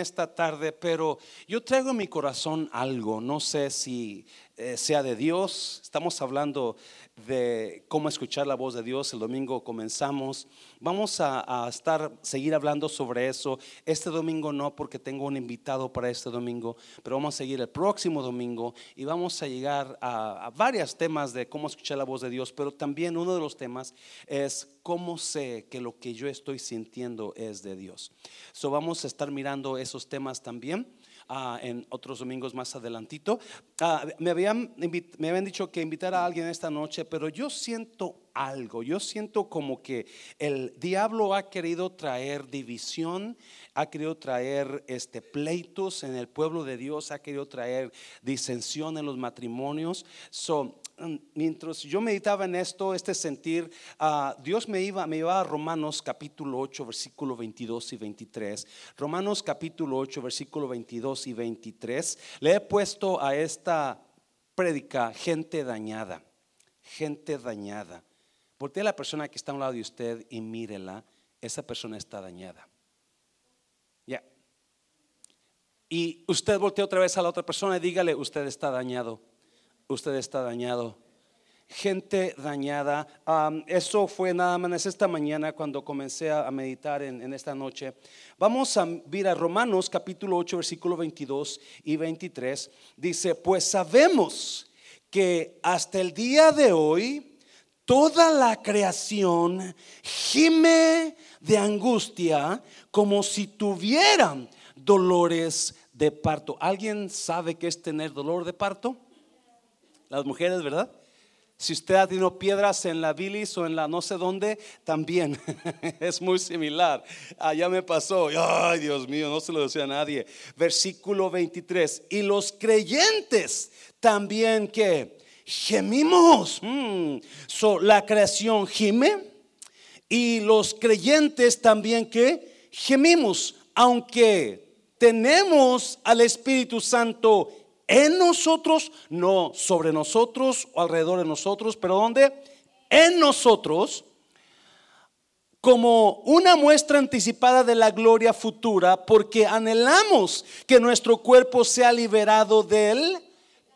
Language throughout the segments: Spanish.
esta tarde, pero yo traigo en mi corazón algo, no sé si eh, sea de Dios, estamos hablando de cómo escuchar la voz de Dios, el domingo comenzamos, vamos a, estar, seguir hablando sobre eso, este domingo no porque tengo un invitado para este domingo, pero vamos a seguir el próximo domingo y vamos a llegar a, a varios temas de cómo escuchar la voz de Dios, pero también uno de los temas es cómo sé que lo que yo estoy sintiendo es de Dios. So vamos a estar mirando esos temas también. Ah, en otros domingos más adelantito. Ah, me, habían, me habían dicho que invitara a alguien esta noche, pero yo siento algo, yo siento como que el diablo ha querido traer división, ha querido traer este, pleitos en el pueblo de Dios, ha querido traer disensión en los matrimonios. So, mientras yo meditaba en esto, este sentir, ah, Dios me iba, me iba a Romanos capítulo 8, versículo 22 y 23. Romanos capítulo 8, versículo 22 y 23. Le he puesto a esta prédica gente dañada, gente dañada. Voltea a la persona que está a un lado de usted y mírela, esa persona está dañada. Ya. Y usted voltea otra vez a la otra persona y dígale, usted está dañado usted está dañado. Gente dañada. eso fue nada más esta mañana cuando comencé a meditar en, esta noche. Vamos a ver a Romanos capítulo 8, versículo 22 y 23. Dice, pues sabemos que hasta el día de hoy toda la creación gime de angustia como si tuvieran dolores de parto. ¿Alguien sabe qué es tener dolor de parto? Las mujeres, ¿verdad? Si usted ha tenido piedras en la bilis o en la no sé dónde, también es muy similar. Allá me pasó. Ay, Dios mío, no se lo decía a nadie. Versículo 23. Y los creyentes también que gemimos. Mm. la creación gime. Y los creyentes también que gemimos. Aunque tenemos al Espíritu Santo en nosotros, no sobre nosotros o alrededor de nosotros, pero ¿dónde? En nosotros, como una muestra anticipada de la gloria futura, porque anhelamos que nuestro cuerpo sea liberado del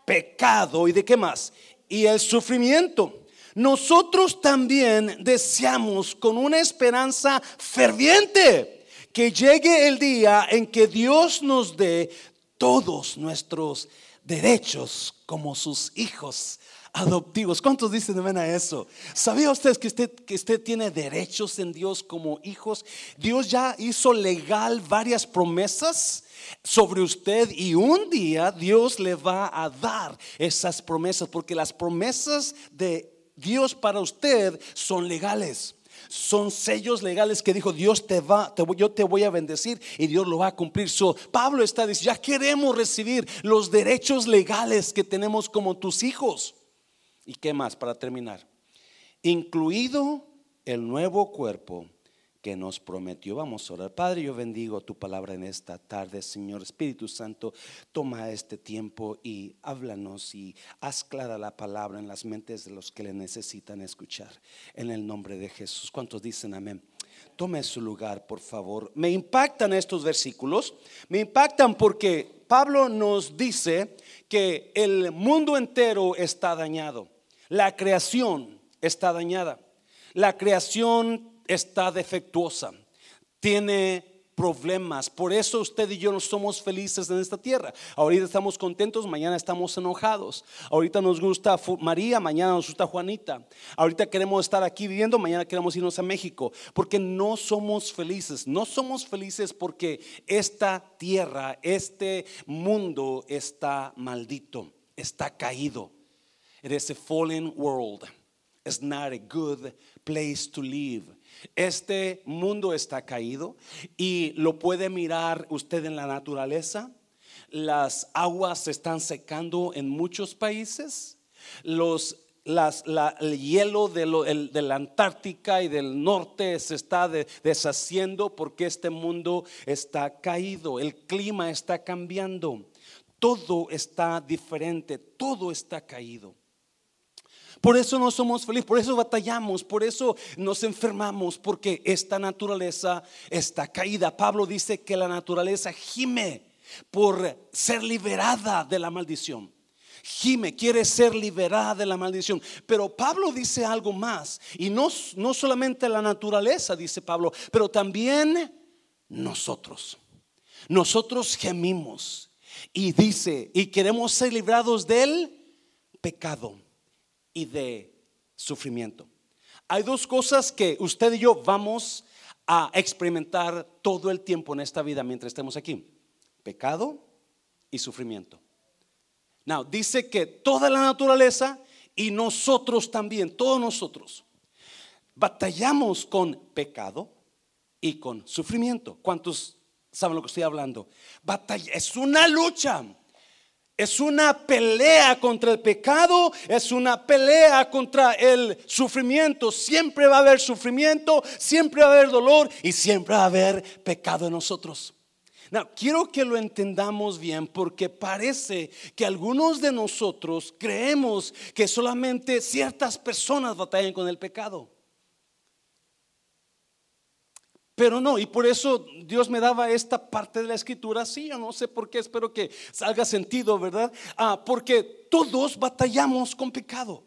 pecado y de qué más? Y el sufrimiento. Nosotros también deseamos con una esperanza ferviente que llegue el día en que Dios nos dé todos nuestros derechos como sus hijos adoptivos. ¿Cuántos dicen amén a eso? ¿Sabía que usted que usted tiene derechos en Dios como hijos? Dios ya hizo legal varias promesas sobre usted y un día Dios le va a dar esas promesas porque las promesas de Dios para usted son legales son sellos legales que dijo Dios te va, yo te voy a bendecir y Dios lo va a cumplir. So, Pablo está diciendo, ya queremos recibir los derechos legales que tenemos como tus hijos. ¿Y qué más para terminar? Incluido el nuevo cuerpo que nos prometió. Vamos a orar. Padre, yo bendigo tu palabra en esta tarde, Señor Espíritu Santo. Toma este tiempo y háblanos y haz clara la palabra en las mentes de los que le necesitan escuchar. En el nombre de Jesús. ¿Cuántos dicen amén? Tome su lugar, por favor. Me impactan estos versículos. Me impactan porque Pablo nos dice que el mundo entero está dañado. La creación está dañada. La creación está defectuosa, tiene problemas. Por eso usted y yo no somos felices en esta tierra. Ahorita estamos contentos, mañana estamos enojados. Ahorita nos gusta María, mañana nos gusta Juanita. Ahorita queremos estar aquí viviendo, mañana queremos irnos a México. Porque no somos felices. No somos felices porque esta tierra, este mundo está maldito, está caído. It is a fallen world. It's not a good place to live. Este mundo está caído y lo puede mirar usted en la naturaleza. Las aguas se están secando en muchos países. Los el hielo de, la Antártica y del norte se está deshaciendo porque este mundo está caído, el clima está cambiando, todo está diferente, todo está caído. Por eso no somos felices, por eso batallamos, por eso nos enfermamos, porque esta naturaleza está caída. Pablo dice que la naturaleza gime por ser liberada de la maldición. Gime, quiere ser liberada de la maldición. Pero Pablo dice algo más. Y no, no solamente la naturaleza, dice Pablo, pero también nosotros. Nosotros gemimos. Y dice, y queremos ser librados del pecado y de sufrimiento. Hay dos cosas que usted y yo vamos a experimentar todo el tiempo en esta vida mientras estemos aquí. Pecado y sufrimiento. Now, dice que toda la naturaleza y nosotros también, todos nosotros, batallamos con pecado y con sufrimiento. ¿Cuántos saben lo que estoy hablando? Batalla, es una lucha. Es una pelea contra el pecado, es una pelea contra el sufrimiento. Siempre va a haber sufrimiento, siempre va a haber dolor y siempre va a haber pecado en nosotros. No, quiero que lo entendamos bien porque parece que algunos de nosotros creemos que solamente ciertas personas batallan con el pecado. Pero no, y por eso Dios me daba esta parte de la escritura, sí, yo no sé por qué, espero que salga sentido, ¿verdad? Ah, porque todos batallamos con pecado.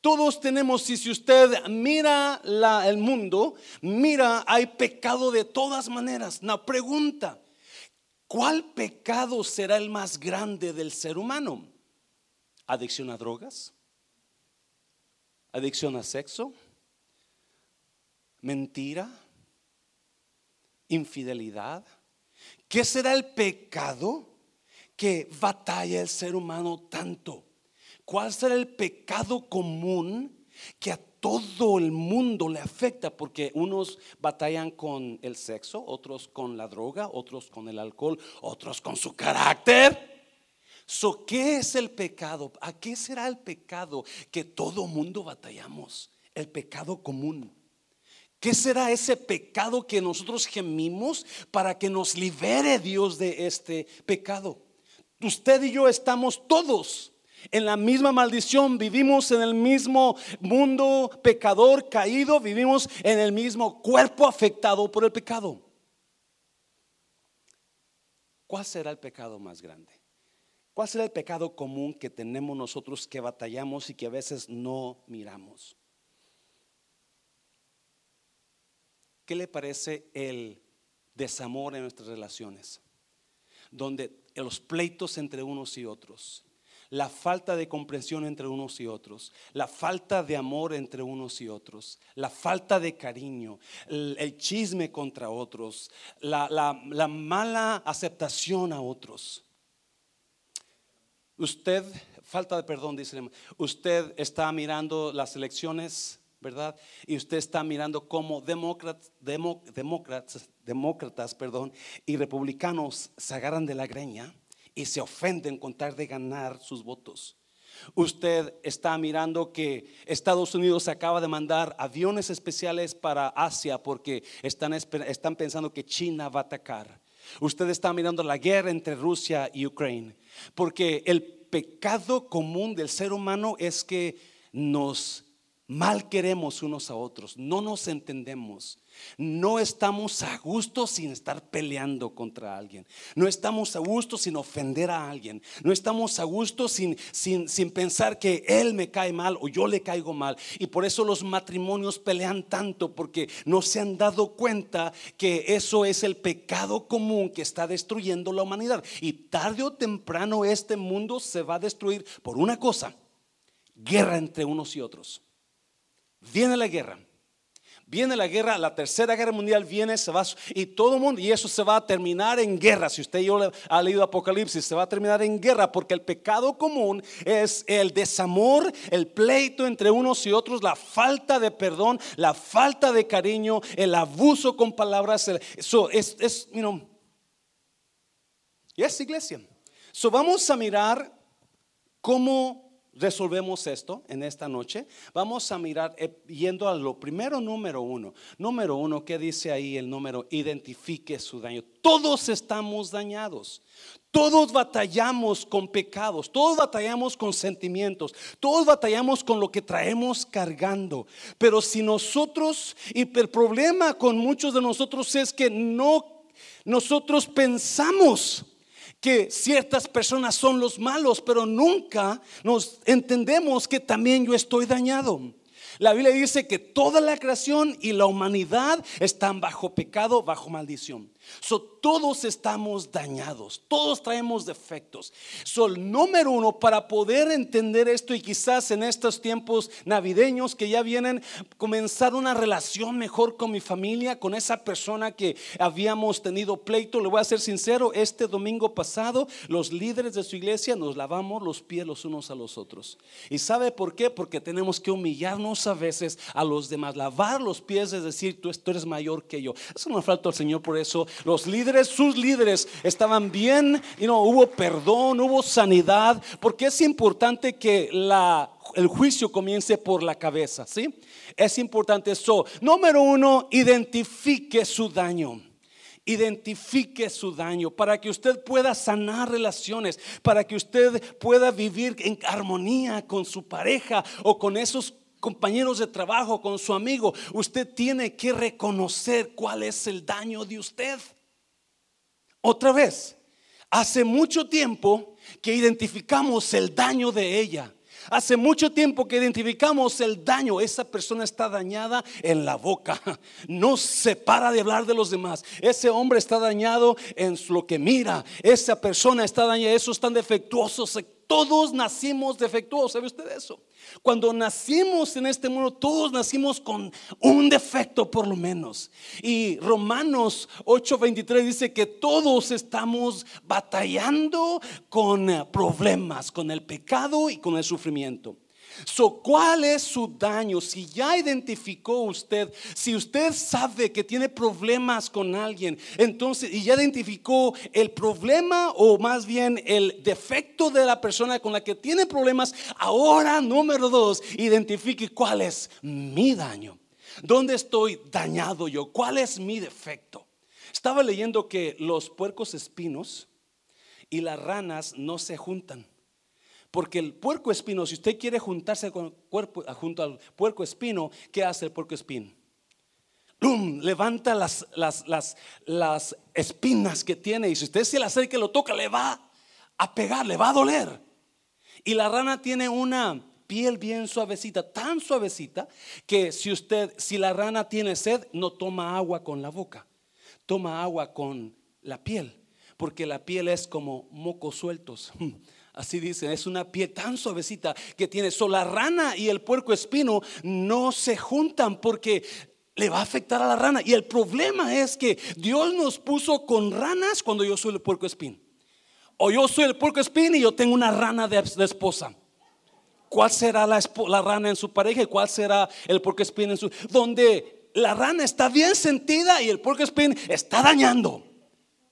Todos tenemos, y si usted mira el mundo, mira, hay pecado de todas maneras. Una pregunta, ¿cuál pecado será el más grande del ser humano? ¿Adicción a drogas? ¿Adicción a sexo? ¿Mentira? Infidelidad? ¿Qué será el pecado que batalla el ser humano tanto? ¿Cuál será el pecado común que a todo el mundo le afecta? Porque unos batallan con el sexo, otros con la droga, otros con el alcohol, otros con su carácter. So, ¿Qué es el pecado? ¿A qué será el pecado que todo mundo batallamos? El pecado común. ¿Qué será ese pecado que nosotros gemimos para que nos libere Dios de este pecado? Usted y yo estamos todos en la misma maldición, vivimos en el mismo mundo pecador caído, vivimos en el mismo cuerpo afectado por el pecado. ¿Cuál será el pecado más grande? ¿Cuál será el pecado común que tenemos nosotros que batallamos y que a veces no miramos? ¿Qué le parece el desamor en nuestras relaciones? Donde los pleitos entre unos y otros, la falta de comprensión entre unos y otros, la falta de amor entre unos y otros, la falta de cariño, el, chisme contra otros, la, la mala aceptación a otros. Usted, falta de perdón, dice, usted está mirando las elecciones ¿verdad? Y usted está mirando cómo demócratas, demócratas, demócratas perdón, y republicanos se agarran de la greña y se ofenden con tal de ganar sus votos. Usted está mirando que Estados Unidos acaba de mandar aviones especiales para Asia porque están, están pensando que China va a atacar. Usted está mirando la guerra entre Rusia y Ucrania porque el pecado común del ser humano es que nos mal queremos unos a otros, no nos entendemos, no estamos a gusto sin estar peleando contra alguien, no estamos a gusto sin ofender a alguien, no estamos a gusto sin, sin, sin pensar que él me cae mal o yo le caigo mal. Y por eso los matrimonios pelean tanto, porque no se han dado cuenta que eso es el pecado común que está destruyendo la humanidad. Y tarde o temprano este mundo se va a destruir por una cosa, guerra entre unos y otros. Viene la guerra. Viene la guerra, la tercera guerra mundial viene, se va y todo el mundo, y eso se va a terminar en guerra. Si usted yo ha leído Apocalipsis, se va a terminar en guerra porque el pecado común es el desamor, el pleito entre unos y otros, la falta de perdón, la falta de cariño, el abuso con palabras. Eso es, es, you know, y es iglesia. So vamos a mirar cómo resolvemos esto en esta noche, vamos a mirar eh, yendo a lo primero, número uno. Número uno, ¿qué dice ahí el número? Identifique su daño. Todos estamos dañados. Todos batallamos con pecados, todos batallamos con sentimientos, todos batallamos con lo que traemos cargando. Pero si nosotros, y el problema con muchos de nosotros es que no, nosotros pensamos que ciertas personas son los malos, pero nunca nos entendemos que también yo estoy dañado. La Biblia dice que toda la creación y la humanidad están bajo pecado, bajo maldición todos estamos dañados, todos traemos defectos. So, el número uno, para poder entender esto y quizás en estos tiempos navideños que ya vienen, comenzar una relación mejor con mi familia, con esa persona que habíamos tenido pleito. Le voy a ser sincero, este domingo pasado los líderes de su iglesia nos lavamos los pies los unos a los otros. ¿Y sabe por qué? Porque tenemos que humillarnos a veces a los demás. Lavar los pies es decir, tú, eres mayor que yo. Eso no falta al Señor por eso. Los líderes, sus líderes estaban bien, y no hubo perdón, hubo sanidad, porque es importante que el juicio comience por la cabeza, ¿sí? Es importante eso. Número uno, identifique su daño identifique su daño, para que usted pueda sanar relaciones, para que usted pueda vivir en armonía con su pareja o con esos compañeros de trabajo, con su amigo. Usted tiene que reconocer cuál es el daño de usted. Otra vez, hace mucho tiempo que identificamos el daño de ella. Hace mucho tiempo que identificamos el daño. Esa persona está dañada en la boca. No se para de hablar de los demás. Ese hombre está dañado en lo que mira. Esa persona está dañada. Esos están defectuosos todos nacimos defectuosos, ¿sabe usted eso? Cuando nacimos en este mundo, todos nacimos con un defecto por lo menos. Y Romanos 8:23 dice que todos estamos batallando con problemas, con el pecado y con el sufrimiento. So, ¿cuál es su daño? Si ya identificó usted, si usted sabe que tiene problemas con alguien, entonces, y ya identificó el problema o más bien el defecto de la persona con la que tiene problemas, ahora, número dos, identifique cuál es mi daño. ¿Dónde estoy dañado yo? ¿Cuál es mi defecto? Estaba leyendo que los puercos espinos y las ranas no se juntan. Porque el puerco espino, si usted quiere juntarse con cuerpo, junto al puerco espino, ¿qué hace el puerco espino? Levanta las, las, las, las espinas que tiene y si usted se le acerca y lo toca, le va a pegar, le va a doler. Y la rana tiene una piel bien suavecita, tan suavecita que si usted, si la rana tiene sed, no toma agua con la boca, toma agua con la piel, porque la piel es como mocos sueltos. Así dicen, es una piel tan suavecita que tiene. So, la rana y el puerco espino no se juntan porque le va a afectar a la rana. Y el problema es que Dios nos puso con ranas cuando yo soy el puerco espino. O yo soy el puerco espino y yo tengo una rana de, esposa. ¿Cuál será la, la, rana en su pareja y cuál será el puerco espino en su... Donde la rana está bien sentida y el puerco espino está dañando.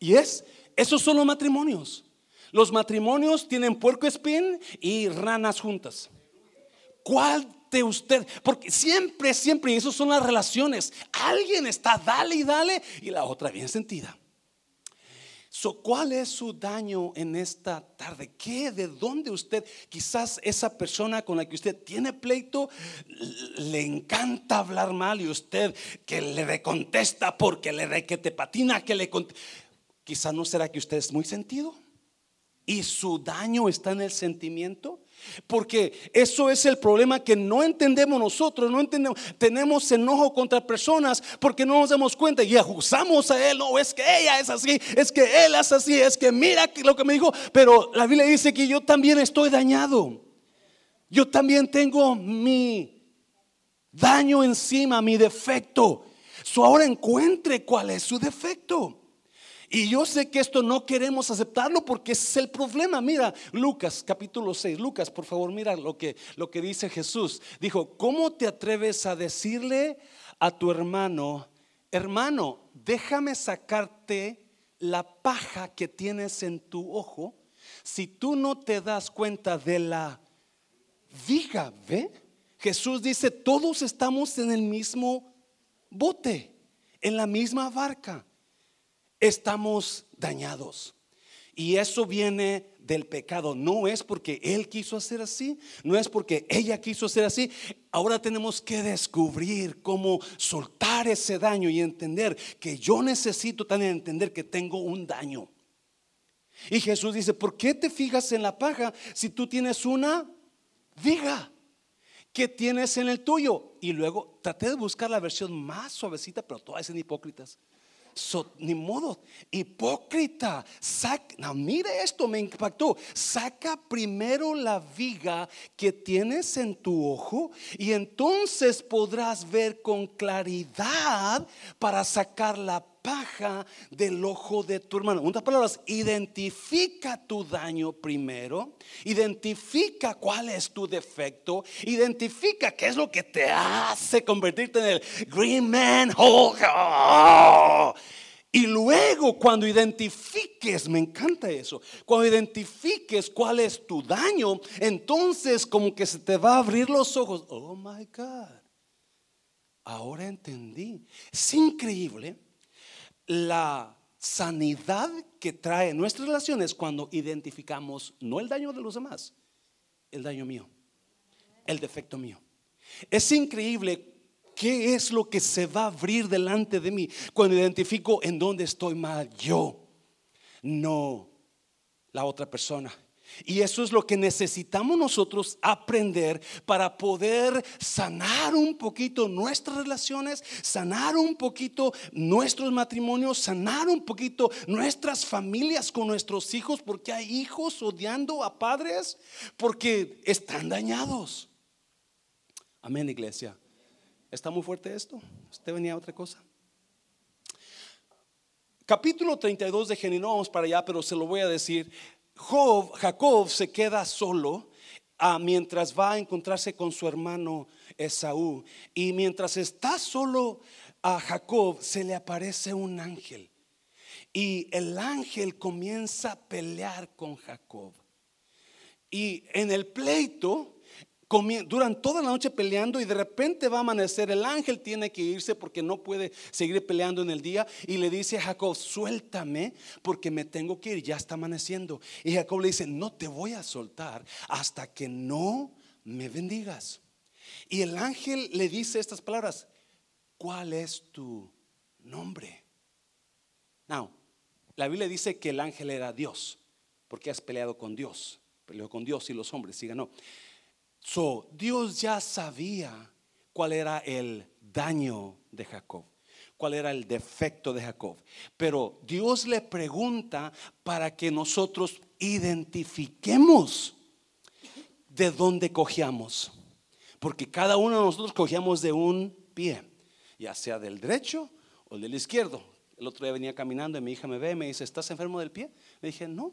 Y es, esos son los matrimonios. Los matrimonios tienen puerco espín y ranas juntas. ¿Cuál de usted? Porque siempre, siempre, y eso son las relaciones. Alguien está dale y dale y la otra bien sentida. So, ¿Cuál es su daño en esta tarde? ¿Qué? ¿De dónde usted? Quizás esa persona con la que usted tiene pleito le encanta hablar mal y usted que le recontesta porque le que te patina, que le Quizás no será que usted es muy sentido y su daño está en el sentimiento. Porque eso es el problema que no entendemos nosotros, no entendemos, tenemos enojo contra personas porque no nos damos cuenta y acusamos a él, no, es que ella es así, es que él es así, es que mira lo que me dijo, pero la Biblia dice que yo también estoy dañado. Yo también tengo mi daño encima, mi defecto. So ahora encuentre cuál es su defecto. Y yo sé que esto no queremos aceptarlo porque es el problema. Mira, Lucas capítulo 6. Lucas, por favor, mira lo que, lo que dice Jesús. Dijo, ¿cómo te atreves a decirle a tu hermano, hermano, déjame sacarte la paja que tienes en tu ojo si tú no te das cuenta de la viga, ¿ve? Jesús dice, todos estamos en el mismo bote, en la misma barca. Estamos dañados. Y eso viene del pecado. No es porque él quiso hacer así, no es porque ella quiso hacer así. Ahora tenemos que descubrir cómo soltar ese daño y entender que yo necesito también entender que tengo un daño. Y Jesús dice, ¿por qué te fijas en la paja si tú tienes una viga? que tienes en el tuyo? Y luego traté de buscar la versión más suavecita, pero todas son hipócritas ni modo, hipócrita. Saca, mire esto, me impactó. Saca primero la viga que tienes en tu ojo y entonces podrás ver con claridad para sacar la paja del ojo de tu hermano. En otras palabras, identifica tu daño primero, identifica cuál es tu defecto, identifica qué es lo que te hace convertirte en el Green Man Y luego cuando identifiques, me encanta eso, cuando identifiques cuál es tu daño, entonces como que se te va a abrir los ojos. Oh my God. Ahora entendí. Es increíble la sanidad que trae nuestras relaciones cuando identificamos no el daño de los demás, el daño mío, el defecto mío. Es increíble qué es lo que se va a abrir delante de mí cuando identifico en dónde estoy mal yo, no la otra persona. Y eso es lo que necesitamos nosotros aprender para poder sanar un poquito nuestras relaciones, sanar un poquito nuestros matrimonios, sanar un poquito nuestras familias con nuestros hijos, porque hay hijos odiando a padres porque están dañados. Amén, iglesia. ¿Está muy fuerte esto? ¿Usted venía a otra cosa? Capítulo 32 de Génesis, no vamos para allá, pero se lo voy a decir. Job, Jacob se queda solo ah, mientras va a encontrarse con su hermano Esaú. Y mientras está solo a Jacob, se le aparece un ángel. Y el ángel comienza a pelear con Jacob. Y en el pleito, duran toda la noche peleando y de repente va a amanecer. El ángel tiene que irse porque no puede seguir peleando en el día. Y le dice a Jacob, suéltame porque me tengo que ir, ya está amaneciendo. Y Jacob le dice, no te voy a soltar hasta que no me bendigas. Y el ángel le dice estas palabras, ¿cuál es tu nombre? Now, la Biblia dice que el ángel era Dios, porque has peleado con Dios. Peleó con Dios y los hombres, y ganó. So, Dios ya sabía cuál era el daño de Jacob, cuál era el defecto de Jacob. Pero Dios le pregunta para que nosotros identifiquemos de dónde cogíamos. Porque cada uno de nosotros cogíamos de un pie, ya sea del derecho o del izquierdo. El otro día venía caminando y mi hija me ve y me dice, ¿estás enfermo del pie? Le dije, no.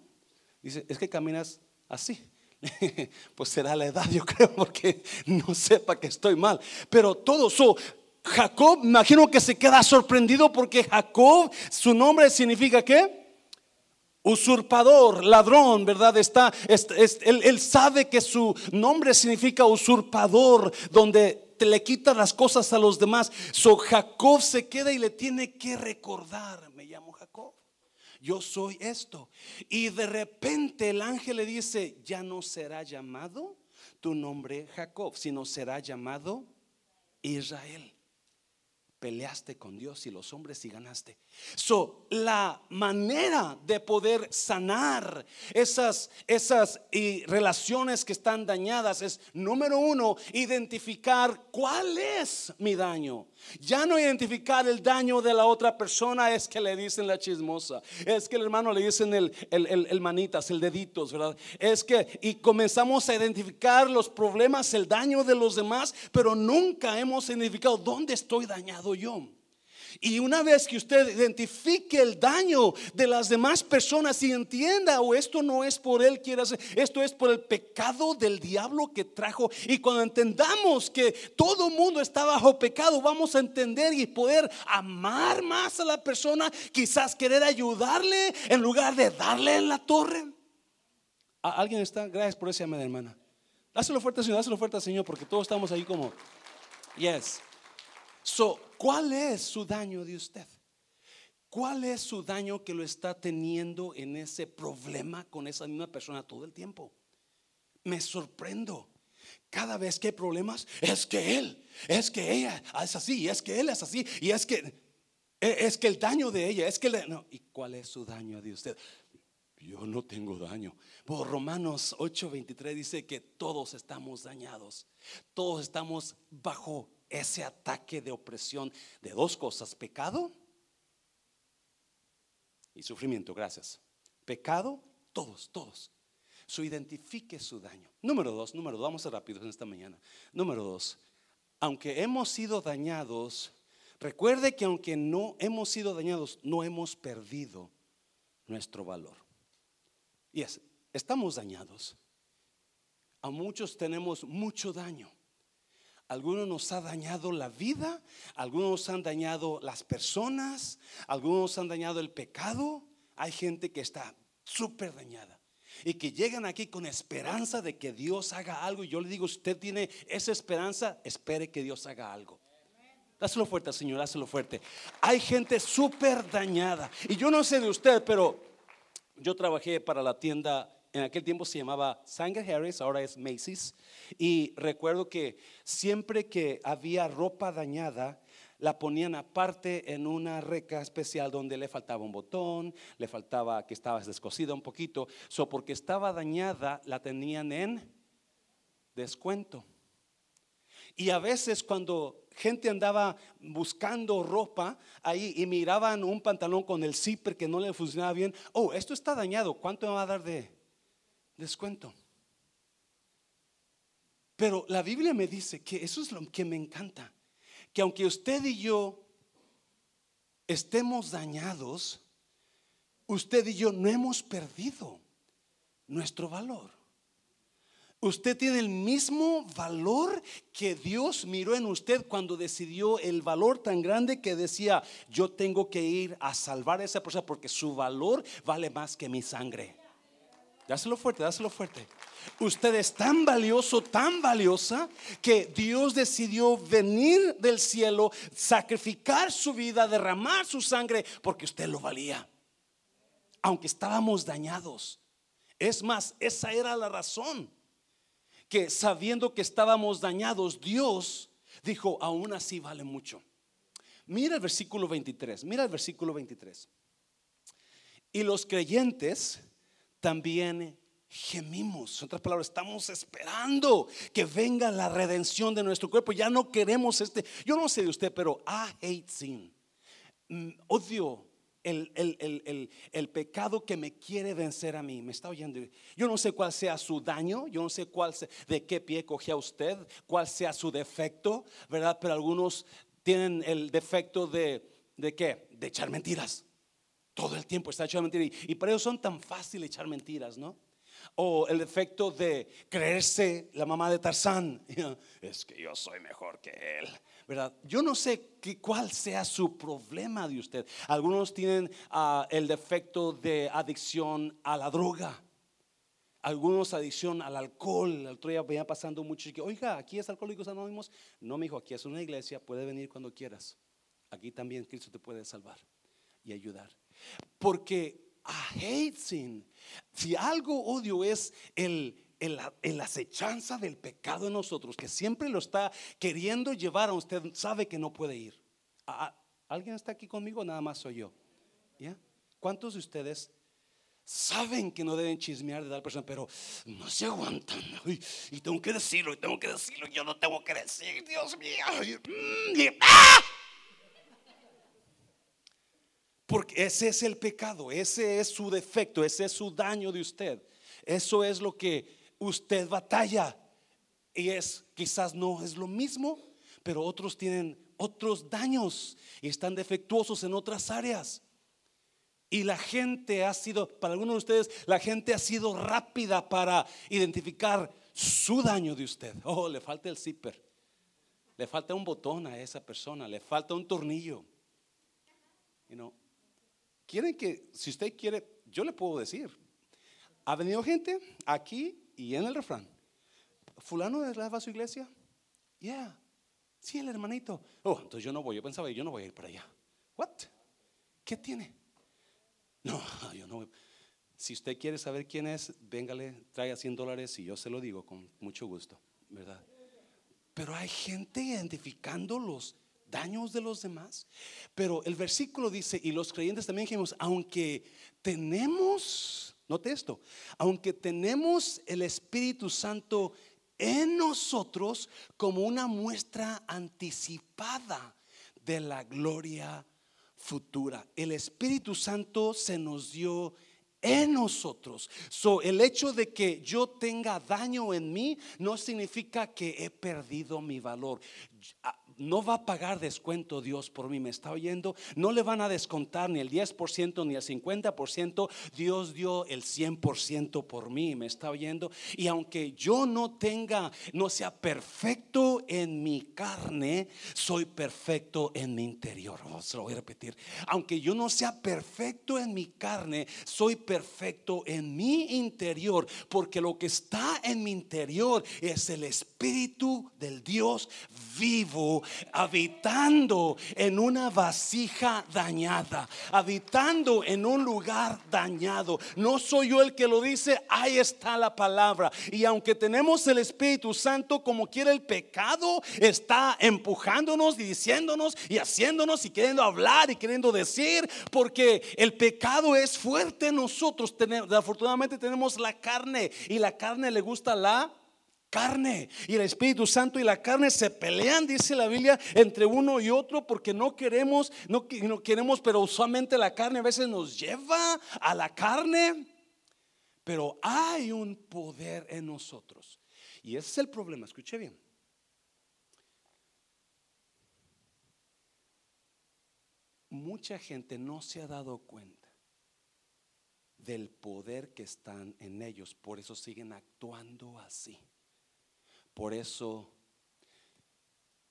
Dice, es que caminas así. pues será la edad, yo creo, porque no sepa que estoy mal. Pero todo eso, Jacob, imagino que se queda sorprendido porque Jacob, su nombre significa qué? Usurpador, ladrón, ¿verdad? Está, él, sabe que su nombre significa usurpador, donde te le quita las cosas a los demás. So Jacob se queda y le tiene que recordar, me llamo Jacob yo soy esto. Y de repente el ángel le dice, ya no será llamado tu nombre Jacob, sino será llamado Israel peleaste con Dios y los hombres y ganaste. So, la manera de poder sanar esas, esas y relaciones que están dañadas es, número uno, identificar cuál es mi daño. Ya no identificar el daño de la otra persona es que le dicen la chismosa, es que el hermano le dicen el, el, el, manitas, el deditos, ¿verdad? Es que, y comenzamos a identificar los problemas, el daño de los demás, pero nunca hemos identificado dónde estoy dañado yo. Y una vez que usted identifique el daño de las demás personas y entienda, o esto no es por él quiere esto es por el pecado del diablo que trajo. Y cuando entendamos que todo mundo está bajo pecado, vamos a entender y poder amar más a la persona, quizás querer ayudarle en lugar de darle en la torre. ¿Alguien está? Gracias por ese amén, hermana. Dáselo fuerte, Señor, dáselo fuerte, Señor, porque todos estamos ahí como, yes. So, ¿cuál es su daño de usted? ¿Cuál es su daño que lo está teniendo en ese problema con esa misma persona todo el tiempo? Me sorprendo. Cada vez que hay problemas, es que él, es que ella es así, es que él es así, y es que e, es que el daño de ella, es que no, ¿y cuál es su daño de usted? Yo no tengo daño. Por Romanos 8:23 dice que todos estamos dañados. Todos estamos bajo ese ataque de opresión de dos cosas, pecado y sufrimiento. Gracias. Pecado, todos, todos. So identifique su daño. Número dos, número dos, vamos a rápido en esta mañana. Número dos, aunque hemos sido dañados, recuerde que aunque no hemos sido dañados, no hemos perdido nuestro valor. Y es, estamos dañados. A muchos tenemos mucho daño. Algunos nos ha dañado la vida, algunos nos han dañado las personas, algunos nos han dañado el pecado. Hay gente que está súper dañada y que llegan aquí con esperanza de que Dios haga algo. Y yo le digo, usted tiene esa esperanza, espere que Dios haga algo. Dáselo fuerte, Señor, dáselo fuerte. Hay gente súper dañada. Y yo no sé de usted, pero yo trabajé para la tienda, en aquel tiempo se llamaba Sanger Harris, ahora es Macy's. Y recuerdo que siempre que había ropa dañada, la ponían aparte en una reca especial donde le faltaba un botón, le faltaba que estaba descosida un poquito. So, porque estaba dañada, la tenían en descuento. Y a veces cuando gente andaba buscando ropa ahí y miraban un pantalón con el zipper que no le funcionaba bien, oh, esto está dañado, ¿cuánto me va a dar de descuento? Pero la Biblia me dice que eso es lo que me encanta, que aunque usted y yo estemos dañados, usted y yo no hemos perdido nuestro valor. Usted tiene el mismo valor que Dios miró en usted cuando decidió el valor tan grande que decía, yo tengo que ir a salvar a esa persona porque su valor vale más que mi sangre. Dáselo fuerte, dáselo fuerte. Usted es tan valioso, tan valiosa, que Dios decidió venir del cielo, sacrificar su vida, derramar su sangre, porque usted lo valía. Aunque estábamos dañados. Es más, esa era la razón que sabiendo que estábamos dañados, Dios dijo, aún así vale mucho. Mira el versículo 23, mira el versículo 23. Y los creyentes también gemimos. En otras palabras, estamos esperando que venga la redención de nuestro cuerpo. Ya no queremos este. Yo no sé de usted, pero I hate sin. Mm, odio el, pecado que me quiere vencer a mí. Me está oyendo. Yo no sé cuál sea su daño, yo no sé cuál de qué pie cogía usted, cuál sea su defecto, ¿verdad? Pero algunos tienen el defecto de, ¿de qué? De echar mentiras. Todo el tiempo está echando mentiras. Y, para ellos son tan fácil echar mentiras, ¿no? O el defecto de creerse la mamá de Tarzán. Es que yo soy mejor que él. ¿verdad? Yo no sé qué, cuál sea su problema de usted. Algunos tienen ah, el defecto de adicción a la droga. Algunos adicción al alcohol. El otro día venía pasando mucho y que, oiga, aquí es Alcohólicos Anónimos. No, mi hijo, aquí es una iglesia, puede venir cuando quieras. Aquí también Cristo te puede salvar y ayudar. Porque a hate sin, si algo odio es el en la, acechanza del pecado en nosotros, que siempre lo está queriendo llevar a usted, sabe que no puede ir. ¿Alguien está aquí conmigo? Nada más soy yo. ¿Ya? ¿Cuántos de ustedes saben que no deben chismear de tal persona, pero no se aguantan? y tengo que decirlo, y tengo que decirlo, yo no tengo que decir, Dios mío. Mm, ¡ah! Porque ese es el pecado, ese es su defecto, ese es su daño de usted. Eso es lo que usted batalla. Y es, quizás no es lo mismo, pero otros tienen otros daños y están defectuosos en otras áreas. Y la gente ha sido, para algunos de ustedes, la gente ha sido rápida para identificar su daño de usted. Oh, le falta el zipper. Le falta un botón a esa persona, le falta un tornillo. You quieren que, si usted quiere, yo le puedo decir, ha venido gente aquí y en el refrán. ¿fulano va a su iglesia? Yeah. Sí, el hermanito. Oh, entonces yo no voy. Yo pensaba, yo no voy a ir para allá. What? ¿Qué tiene? No, yo no voy. Si usted quiere saber quién es, véngale, traiga 100 dólares y yo se lo digo con mucho gusto, ¿verdad? Pero hay gente identificando los daños de los demás. Pero el versículo dice, y los creyentes también dijimos, aunque tenemos, note esto, aunque tenemos el Espíritu Santo en nosotros como una muestra anticipada de la gloria futura. El Espíritu Santo se nos dio en nosotros. So, el hecho de que yo tenga daño en mí no significa que he perdido mi valor no va a pagar descuento Dios por mí, me está oyendo. No le van a descontar ni el 10% ni el 50%. Dios dio el 100% por mí, me está oyendo. Y aunque yo no tenga, no sea perfecto en mi carne, soy perfecto en mi interior. Se lo voy a repetir. Aunque yo no sea perfecto en mi carne, soy perfecto en mi interior. Porque lo que está en mi interior es el Espíritu del Dios vivo habitando en una vasija dañada, habitando en un lugar dañado. No soy yo el que lo dice, ahí está la palabra. Y aunque tenemos el Espíritu Santo, como quiere el pecado, está empujándonos y diciéndonos y haciéndonos y queriendo hablar y queriendo decir, porque el pecado es fuerte nosotros. Afortunadamente tenemos la carne y la carne le gusta la carne. Y el Espíritu Santo y la carne se pelean, dice la Biblia, entre uno y otro porque no queremos, no, queremos, pero usualmente la carne a veces nos lleva a la carne. Pero hay un poder en nosotros. Y ese es el problema, escuche bien. Mucha gente no se ha dado cuenta del poder que están en ellos, por eso siguen actuando así. Por eso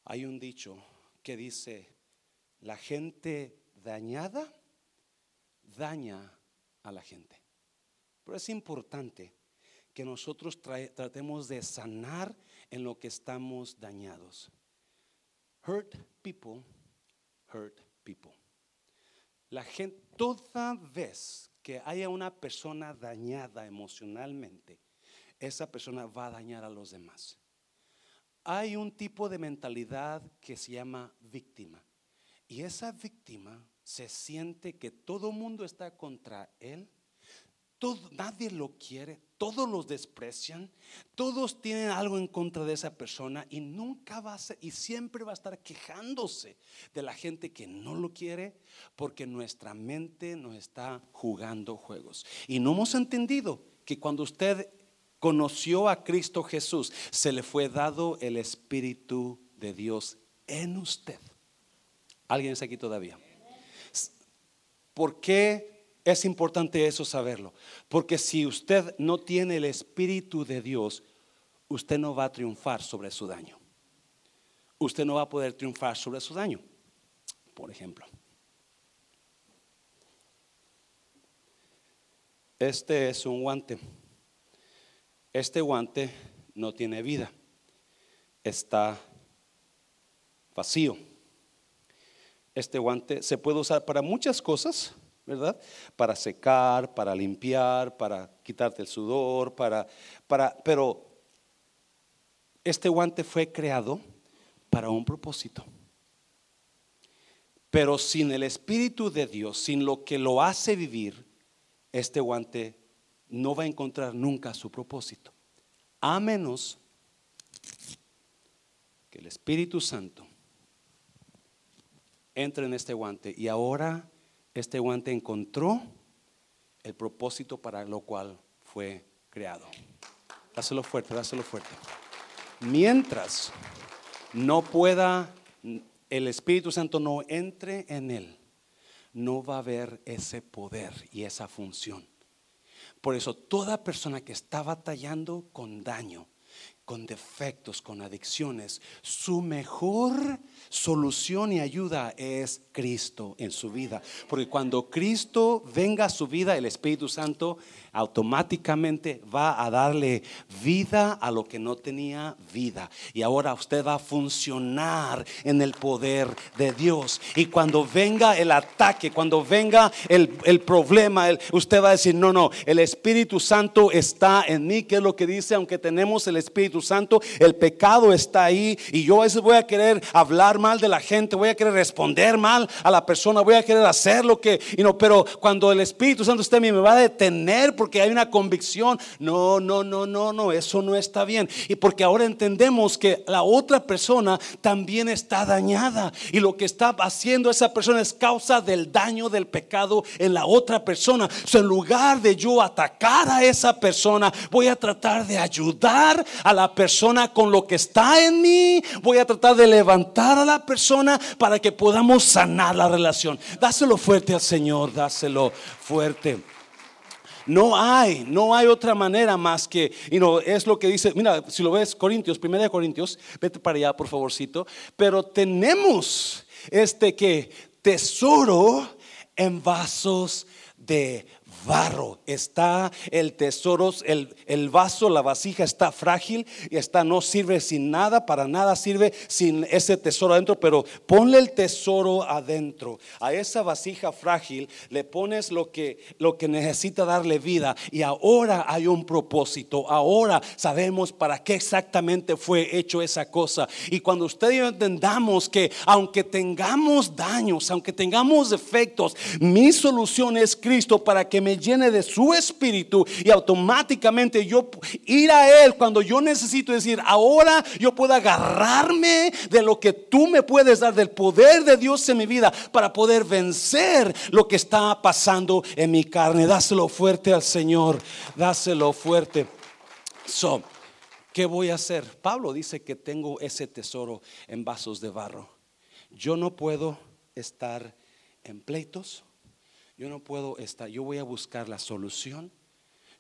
hay un dicho que dice, la gente dañada daña a la gente. Pero es importante que nosotros tratemos de sanar en lo que estamos dañados. Hurt people, hurt people. La gente, toda vez que haya una persona dañada emocionalmente, esa persona va a dañar a los demás hay un tipo de mentalidad que se llama víctima. Y esa víctima se siente que todo el mundo está contra él. Nadie lo quiere, todos los desprecian, todos tienen algo en contra de esa persona y nunca va a ser, y siempre va a estar quejándose de la gente que no lo quiere porque nuestra mente nos está jugando juegos. Y no hemos entendido que cuando usted conoció a Cristo Jesús, se le fue dado el Espíritu de Dios en usted. ¿Alguien está aquí todavía? ¿Por qué es importante eso saberlo? Porque si usted no tiene el Espíritu de Dios, usted no va a triunfar sobre su daño. Usted no va a poder triunfar sobre su daño. Por ejemplo, este es un guante este guante no tiene vida, está vacío. Este guante se puede usar para muchas cosas, ¿verdad? Para secar, para limpiar, para quitarte el sudor, para, para, pero este guante fue creado para un propósito. Pero sin el Espíritu de Dios, sin lo que lo hace vivir, este guante no va a encontrar nunca su propósito, a menos que el Espíritu Santo entre en este guante y ahora este guante encontró el propósito para lo cual fue creado. Dáselo fuerte, dáselo fuerte. Mientras no pueda, el Espíritu Santo no entre en él, no va a haber ese poder y esa función. Por eso toda persona que está batallando con daño, con defectos, con adicciones, su mejor solución y ayuda es Cristo en su vida. Porque cuando Cristo venga a su vida, el Espíritu Santo automáticamente va a darle vida a lo que no tenía vida. Y ahora usted va a funcionar en el poder de Dios. Y cuando venga el ataque, cuando venga el, problema, usted va a decir, no, no, el Espíritu Santo está en mí, que es lo que dice, aunque tenemos el Espíritu Santo, el pecado está ahí. Y yo a veces voy a querer hablar mal de la gente, voy a querer responder mal a la persona, voy a querer hacer lo que, y no, pero cuando el Espíritu Santo está en mí, me va a detener porque hay una convicción. No, no, no, no, no, eso no está bien. Y porque ahora entendemos que la otra persona también está dañada. Y lo que está haciendo esa persona es causa del daño del pecado en la otra persona. So, en lugar de yo atacar a esa persona, voy a tratar de ayudar a la persona con lo que está en mí. Voy a tratar de levantar a la persona para que podamos sanar la relación. Dáselo fuerte al Señor, dáselo fuerte. No hay, no hay otra manera más que, y no, es lo que dice, mira, si lo ves, Corintios, primera de Corintios, vete para allá, por favorcito, pero tenemos este que tesoro en vasos de barro, está el tesoro, el, el, vaso, la vasija está frágil y está, no sirve sin nada, para nada sirve sin ese tesoro adentro, pero ponle el tesoro adentro. A esa vasija frágil le pones lo que, lo que necesita darle vida y ahora hay un propósito, ahora sabemos para qué exactamente fue hecho esa cosa. Y cuando usted y yo entendamos que aunque tengamos daños, aunque tengamos defectos, mi solución es Cristo para que me llene de su espíritu y automáticamente yo ir a Él cuando yo necesito decir, ahora yo puedo agarrarme de lo que tú me puedes dar, del poder de Dios en mi vida para poder vencer lo que está pasando en mi carne. Dáselo fuerte al Señor, dáselo fuerte. So, ¿qué voy a hacer? Pablo dice que tengo ese tesoro en vasos de barro. Yo no puedo estar en pleitos yo no puedo estar, yo voy a buscar la solución,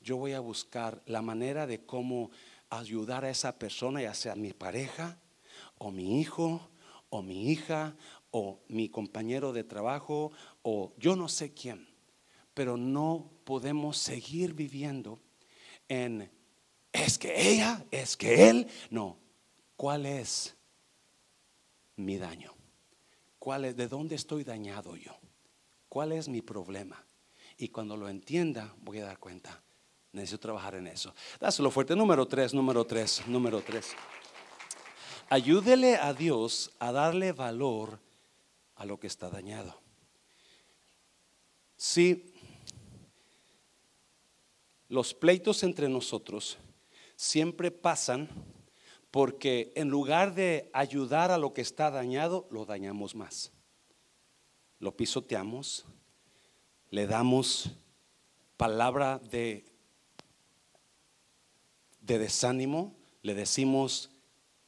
yo voy a buscar la manera de cómo ayudar a esa persona, ya sea mi pareja o mi hijo o mi hija o mi compañero de trabajo o yo no sé quién, pero no podemos seguir viviendo en es que ella, es que él, no, ¿cuál es mi daño? ¿Cuál es de dónde estoy dañado yo? ¿Cuál es mi problema? Y cuando lo entienda, voy a dar cuenta. Necesito trabajar en eso. Dáselo fuerte. Número tres, número tres, número tres. Ayúdele a Dios a darle valor a lo que está dañado. Si los pleitos entre nosotros siempre pasan porque en lugar de ayudar a lo que está dañado, lo dañamos más lo pisoteamos, le damos palabra de, de desánimo, le decimos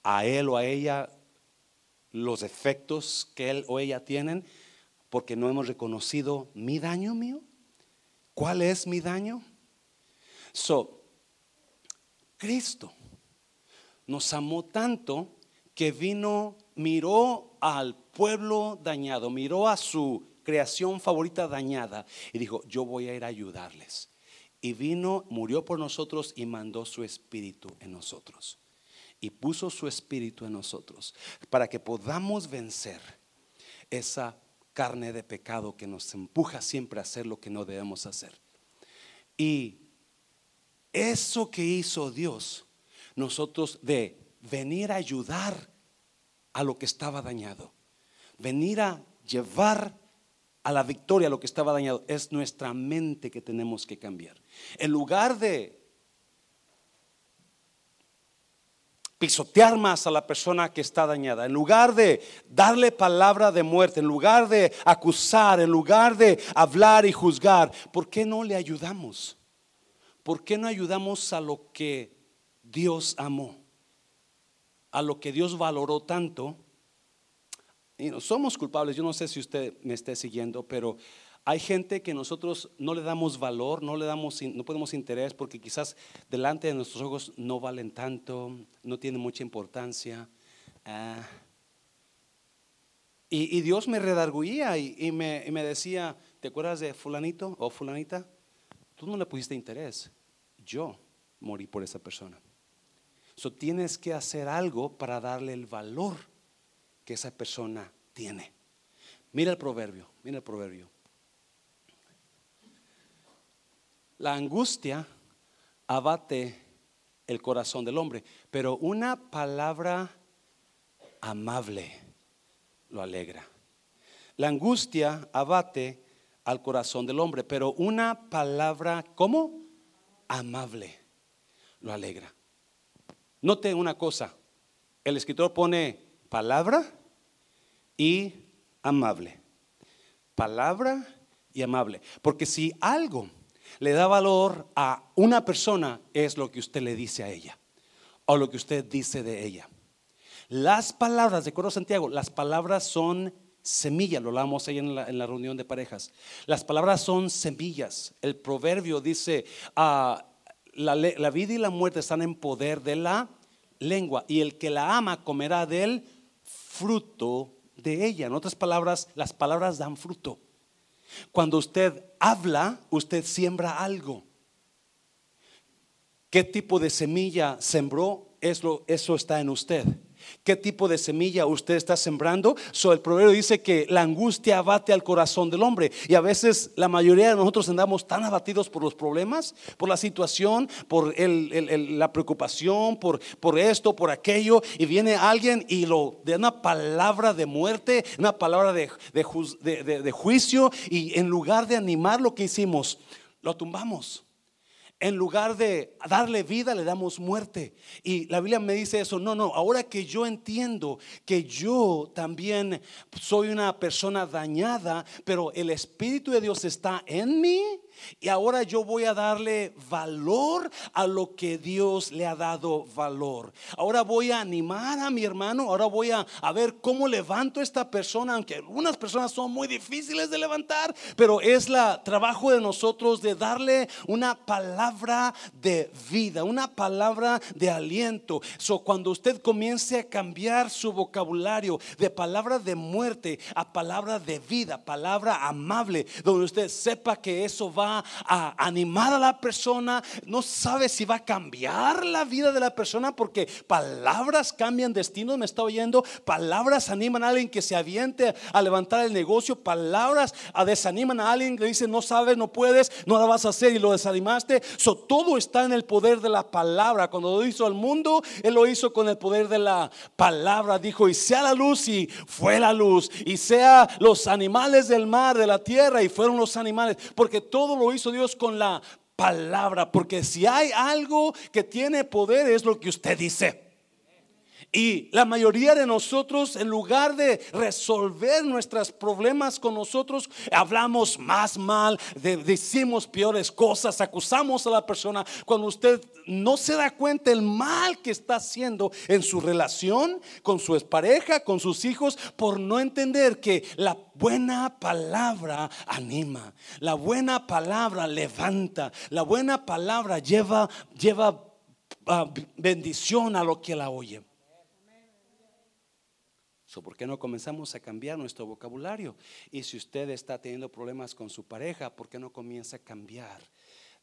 a él o a ella los efectos que él o ella tienen porque no hemos reconocido mi daño mío. ¿Cuál es mi daño? So, Cristo nos amó tanto que vino, miró al pueblo dañado, miró a su creación favorita dañada y dijo, yo voy a ir a ayudarles. Y vino, murió por nosotros y mandó su espíritu en nosotros. Y puso su espíritu en nosotros para que podamos vencer esa carne de pecado que nos empuja siempre a hacer lo que no debemos hacer. Y eso que hizo Dios, nosotros de venir a ayudar a lo que estaba dañado venir a llevar a la victoria lo que estaba dañado. Es nuestra mente que tenemos que cambiar. En lugar de pisotear más a la persona que está dañada, en lugar de darle palabra de muerte, en lugar de acusar, en lugar de hablar y juzgar, ¿por qué no le ayudamos? ¿Por qué no ayudamos a lo que Dios amó? A lo que Dios valoró tanto somos culpables. Yo no sé si usted me esté siguiendo, pero Hay gente que nosotros no le damos valor, no le damos, no podemos interés porque quizás delante de nuestros ojos no valen tanto, no tienen mucha importancia. Ah. y, Dios me redarguía y, me, decía, ¿te acuerdas de fulanito o fulanita? Tú no le pusiste interés, yo morí por esa persona. So, tienes que hacer algo para darle el valor que esa persona tiene. Mira el proverbio, mira el proverbio. La angustia abate el corazón del hombre, pero una palabra amable lo alegra. La angustia abate al corazón del hombre, pero una palabra, ¿cómo? Amable lo alegra. Note una cosa, el escritor pone palabra y amable. Palabra y amable. Porque si algo le da valor a una persona, es lo que usted le dice a ella o lo que usted dice de ella. Las palabras, de acuerdo Santiago, las palabras son semillas, lo hablamos ahí en la, reunión de parejas. Las palabras son semillas. El proverbio dice, ah, la, vida y la muerte están en poder de la lengua y el que la ama comerá del fruto de ella. En otras palabras, las palabras dan fruto. Cuando usted habla, usted siembra algo. ¿Qué tipo de semilla sembró? Eso, eso está en usted. ¿Qué tipo de semilla usted está sembrando? So, el proverbio dice que la angustia abate al corazón del hombre. Y a veces la mayoría de nosotros andamos tan abatidos por los problemas, por la situación, por la preocupación, por, por esto, por aquello. Y viene alguien y lo de una palabra de muerte, una palabra de, de juicio. Y en lugar de animar lo que hicimos, lo tumbamos. En lugar de darle vida, le damos muerte. Y la Biblia me dice eso. No, no, ahora que yo entiendo que yo también soy una persona dañada, pero el Espíritu de Dios está en mí y ahora yo voy a darle valor a lo que Dios le ha dado valor. Ahora voy a animar a mi hermano. Ahora voy a, ver cómo levanto a esta persona. Aunque algunas personas son muy difíciles de levantar. Pero es la trabajo de nosotros de darle una palabra de vida. Una palabra de aliento. So, cuando usted comience a cambiar su vocabulario de palabra de muerte a palabra de vida. Palabra amable. Donde usted sepa que eso va a animar a la persona, no sabe si va a cambiar la vida de la persona porque palabras cambian destinos, me está oyendo, palabras animan a alguien que se aviente a levantar el negocio, palabras a desaniman a alguien que dice no sabes, no puedes, no la vas a hacer y lo desanimaste. So, todo está en el poder de la palabra. Cuando lo hizo al mundo, Él lo hizo con el poder de la palabra. Dijo, y sea la luz y fue la luz, y sea los animales del mar, de la tierra, y fueron los animales, porque todo lo hizo Dios con la palabra, porque si hay algo que tiene poder es lo que usted dice. Y la mayoría de nosotros, en lugar de resolver nuestros problemas con nosotros, hablamos más mal, decimos peores cosas, acusamos a la persona. Cuando usted no se da cuenta el mal que está haciendo en su relación con su pareja, con sus hijos, por no entender que la buena palabra anima, la buena palabra levanta, la buena palabra lleva, lleva ah, bendición a lo que la oye. ¿Por qué no comenzamos a cambiar nuestro vocabulario? Y si usted está teniendo problemas con su pareja, ¿por qué no comienza a cambiar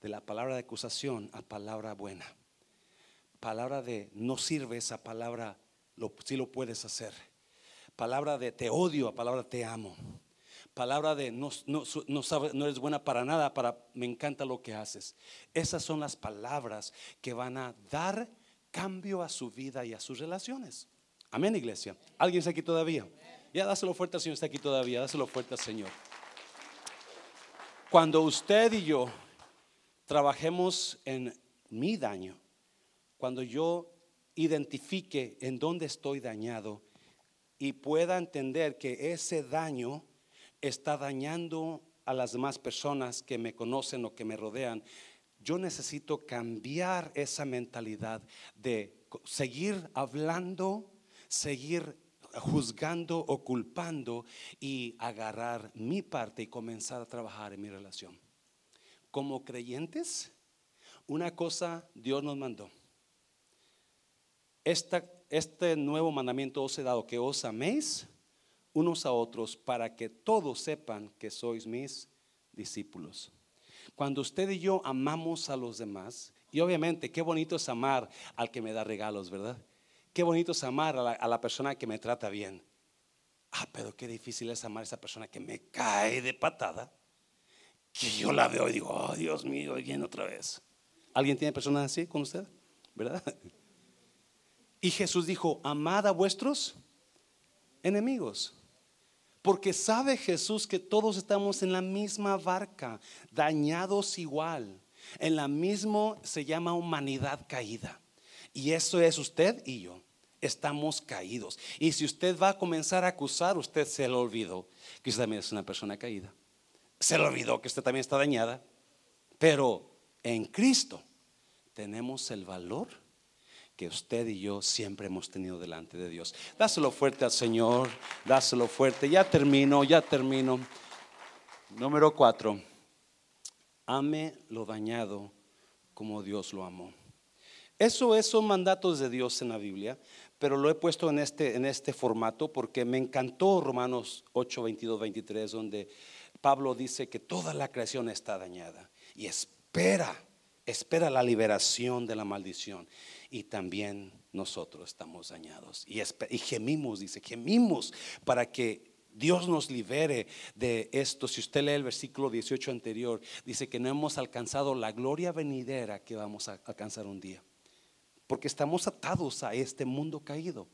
de la palabra de acusación a palabra buena? Palabra de no sirve esa palabra, lo, si lo puedes hacer. Palabra de te odio a palabra te amo. Palabra de no, no, no, no eres buena para nada, para me encanta lo que haces. Esas son las palabras que van a dar cambio a su vida y a sus relaciones. Amén, iglesia. ¿Alguien está aquí todavía? Ya dáselo fuerte al Señor, está aquí todavía. Dáselo fuerte al Señor. Cuando usted y yo trabajemos en mi daño, cuando yo identifique en dónde estoy dañado y pueda entender que ese daño está dañando a las demás personas que me conocen o que me rodean, yo necesito cambiar esa mentalidad de seguir hablando seguir juzgando o culpando y agarrar mi parte y comenzar a trabajar en mi relación. Como creyentes, una cosa Dios nos mandó. este nuevo mandamiento os he dado, que os améis unos a otros para que todos sepan que sois mis discípulos. Cuando usted y yo amamos a los demás, y obviamente qué bonito es amar al que me da regalos, ¿verdad? Qué bonito es amar a la, persona que me trata bien. Ah, pero qué difícil es amar a esa persona que me cae de patada. Que yo la veo y digo, oh Dios mío, viene otra vez. ¿Alguien tiene personas así con usted? ¿Verdad? Y Jesús dijo, amad a vuestros enemigos. Porque sabe Jesús que todos estamos en la misma barca, dañados igual. En la misma se llama humanidad caída. Y eso es usted y yo. Estamos caídos. Y si usted va a comenzar a acusar, usted se le olvidó que usted también es una persona caída. Se le olvidó que usted también está dañada. Pero en Cristo tenemos el valor que usted y yo siempre hemos tenido delante de Dios. Dáselo fuerte al Señor, dáselo fuerte. Ya termino, ya termino. Número cuatro, ame lo dañado como Dios lo amó. Eso, son mandatos de Dios en la Biblia, pero lo he puesto en este, en este formato porque me encantó Romanos 8, 22, 23, donde Pablo dice que toda la creación está dañada y espera, espera la liberación de la maldición. Y también nosotros estamos dañados y, y gemimos, dice, gemimos para que Dios nos libere de esto. Si usted lee el versículo 18 anterior, dice que no hemos alcanzado la gloria venidera que vamos a alcanzar un día. Porque estamos atados a este mundo caído.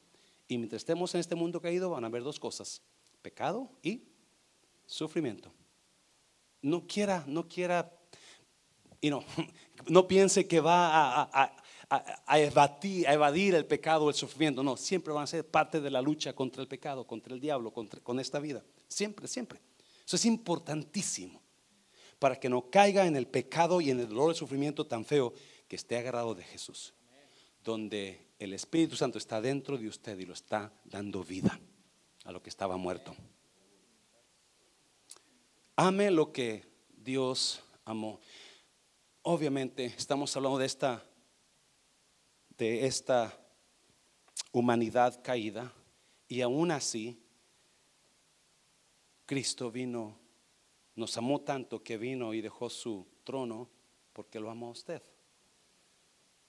Y mientras estemos en este mundo caído van a haber dos cosas, pecado y sufrimiento. No quiera, no quiera, y no, no piense que va a, evadir, el pecado o el sufrimiento. No, siempre van a ser parte de la lucha contra el pecado, contra el diablo, contra, con esta vida. Siempre, siempre. Eso es importantísimo para que no caiga en el pecado y en el dolor y sufrimiento tan feo que esté agarrado de Jesús donde el Espíritu Santo está dentro de usted y lo está dando vida a lo que estaba muerto. Ame lo que Dios amó. Obviamente estamos hablando de esta de esta humanidad caída y aún así Cristo vino, nos amó tanto que vino y dejó su trono porque lo amó a usted.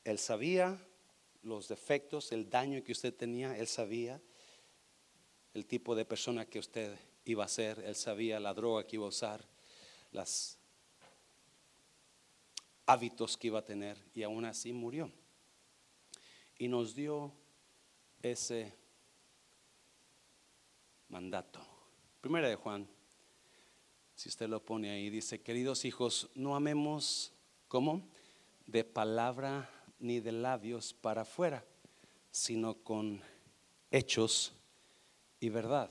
Él sabía los defectos, el daño que usted tenía, Él sabía el tipo de persona que usted iba a ser, Él sabía la droga que iba a usar, los hábitos que iba a tener y aún así murió. Y nos dio ese mandato. Primera de Juan, si usted lo pone ahí, dice, queridos hijos, no amemos como de palabra ni de labios para afuera, sino con hechos y verdad.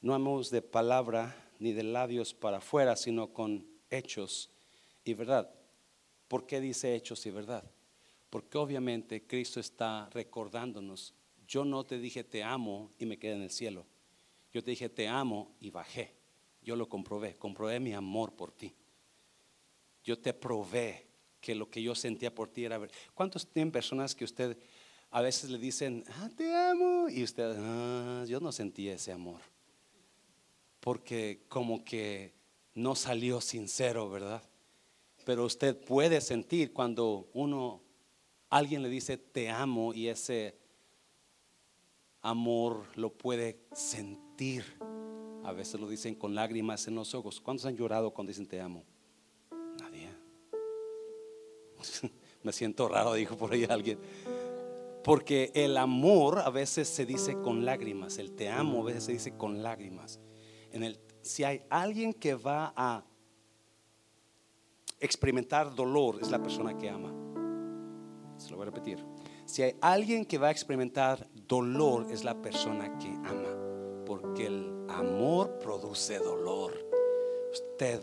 No amamos de palabra ni de labios para afuera, sino con hechos y verdad. ¿Por qué dice hechos y verdad? Porque obviamente Cristo está recordándonos, yo no te dije te amo y me quedé en el cielo. Yo te dije te amo y bajé. Yo lo comprobé, comprobé mi amor por ti. Yo te probé que lo que yo sentía por ti era ver. ¿Cuántos tienen personas que usted a veces le dicen, ah, te amo? Y usted, ah, yo no sentí ese amor. Porque como que no salió sincero, ¿verdad? Pero usted puede sentir cuando uno, alguien le dice, te amo, y ese amor lo puede sentir. A veces lo dicen con lágrimas en los ojos. ¿Cuántos han llorado cuando dicen te amo? Me siento raro, dijo por ahí alguien. Porque el amor a veces se dice con lágrimas, el te amo a veces se dice con lágrimas. En el, si hay alguien que va a experimentar dolor, es la persona que ama. Se lo voy a repetir. Si hay alguien que va a experimentar dolor, es la persona que ama. Porque el amor produce dolor. Usted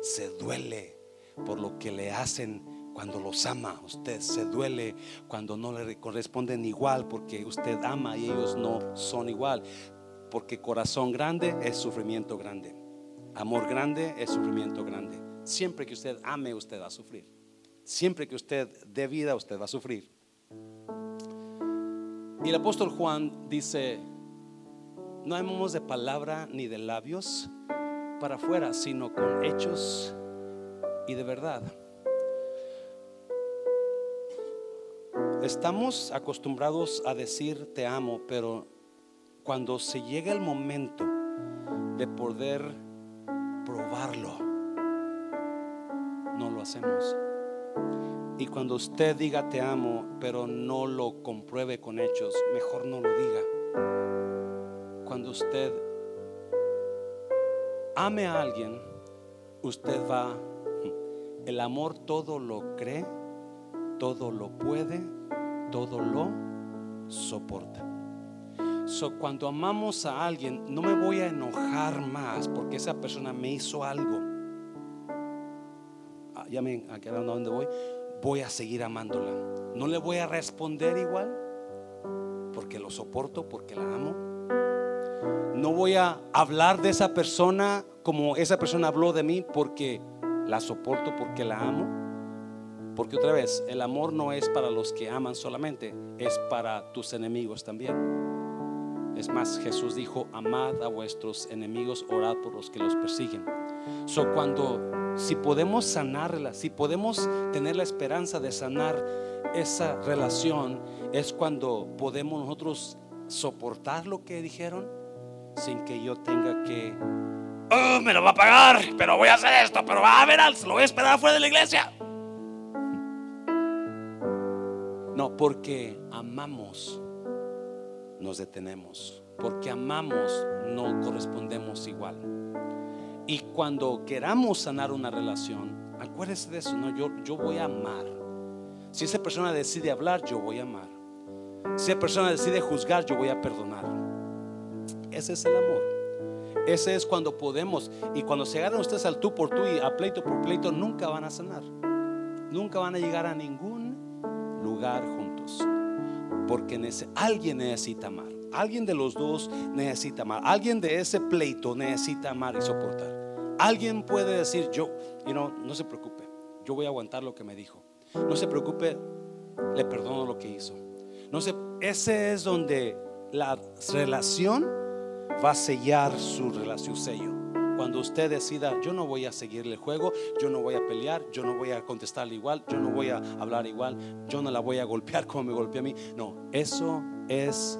se duele por lo que le hacen cuando los ama. Usted se duele cuando no le corresponden igual porque usted ama y ellos no son igual. Porque corazón grande es sufrimiento grande. Amor grande es sufrimiento grande. Siempre que usted ame, usted va a sufrir. Siempre que usted dé vida, usted va a sufrir. Y el apóstol Juan dice, no amamos de palabra ni de labios para afuera, sino con hechos y de verdad. Estamos acostumbrados a decir te amo, pero cuando se llega el momento de poder probarlo, no lo hacemos. Y cuando usted diga te amo, pero no lo compruebe con hechos, mejor no lo diga. Cuando usted ame a alguien, usted va, el amor todo lo cree, todo lo puede todo lo soporta. So, cuando amamos a alguien, no me voy a enojar más porque esa persona me hizo algo. Ah, ya me aquí a dónde voy. Voy a seguir amándola. No le voy a responder igual porque lo soporto, porque la amo. No voy a hablar de esa persona como esa persona habló de mí porque la soporto, porque la amo. Porque otra vez, el amor no es para los que aman solamente, es para tus enemigos también. Es más, Jesús dijo, amad a vuestros enemigos, orad por los que los persiguen. So cuando, si podemos sanarla, si podemos tener la esperanza de sanar esa relación, es cuando podemos nosotros soportar lo que dijeron sin que yo tenga que, oh, me lo va a pagar, pero voy a hacer esto, pero va a ver, lo voy a esperar fuera de la iglesia. No, porque amamos, nos detenemos. Porque amamos, no correspondemos igual. Y cuando queramos sanar una relación, acuérdese de eso, no, yo, yo voy a amar. Si esa persona decide hablar, yo voy a amar. Si esa persona decide juzgar, yo voy a perdonar. Ese es el amor. Ese es cuando podemos. Y cuando se agarran ustedes al tú por tú y a pleito por pleito, nunca van a sanar. Nunca van a llegar a ningún juntos. Porque alguien necesita amar. Alguien de los dos necesita amar. Alguien de ese pleito necesita amar y soportar. Alguien puede decir, yo, y no, no se preocupe, yo voy a aguantar lo que me dijo. No se preocupe, le perdono lo que hizo. No sé, ese es donde la relación va a sellar su relación, sello. Usted decida, yo no voy a seguir el juego, yo no voy a pelear, yo no voy a contestarle igual, yo no voy a hablar igual, yo no la voy a golpear como me golpea a mí. No, eso es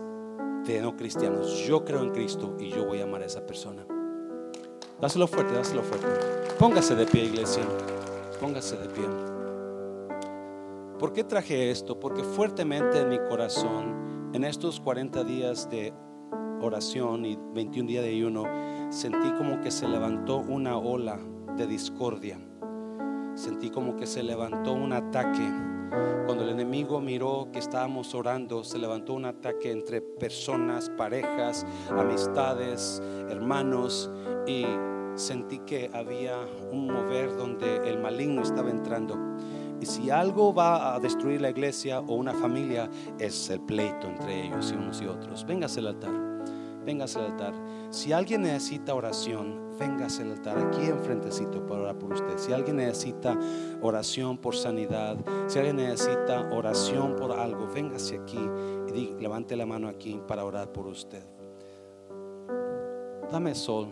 de no cristianos. Yo creo en Cristo y yo voy a amar a esa persona. Dáselo fuerte, dáselo fuerte. Póngase de pie, iglesia. Póngase de pie. ¿Por qué traje esto? Porque fuertemente en mi corazón, en estos 40 días de oración y 21 días de ayuno, sentí como que se levantó una ola de discordia. Sentí como que se levantó un ataque. Cuando el enemigo miró que estábamos orando, se levantó un ataque entre personas, parejas, amistades, hermanos y sentí que había un mover donde el maligno estaba entrando. Y si algo va a destruir la iglesia o una familia, es el pleito entre ellos y unos y otros. Véngase al altar véngase al altar. Si alguien necesita oración, véngase al altar aquí enfrentecito para orar por usted. Si alguien necesita oración por sanidad, si alguien necesita oración por algo, véngase aquí y levante la mano aquí para orar por usted. Dame sol.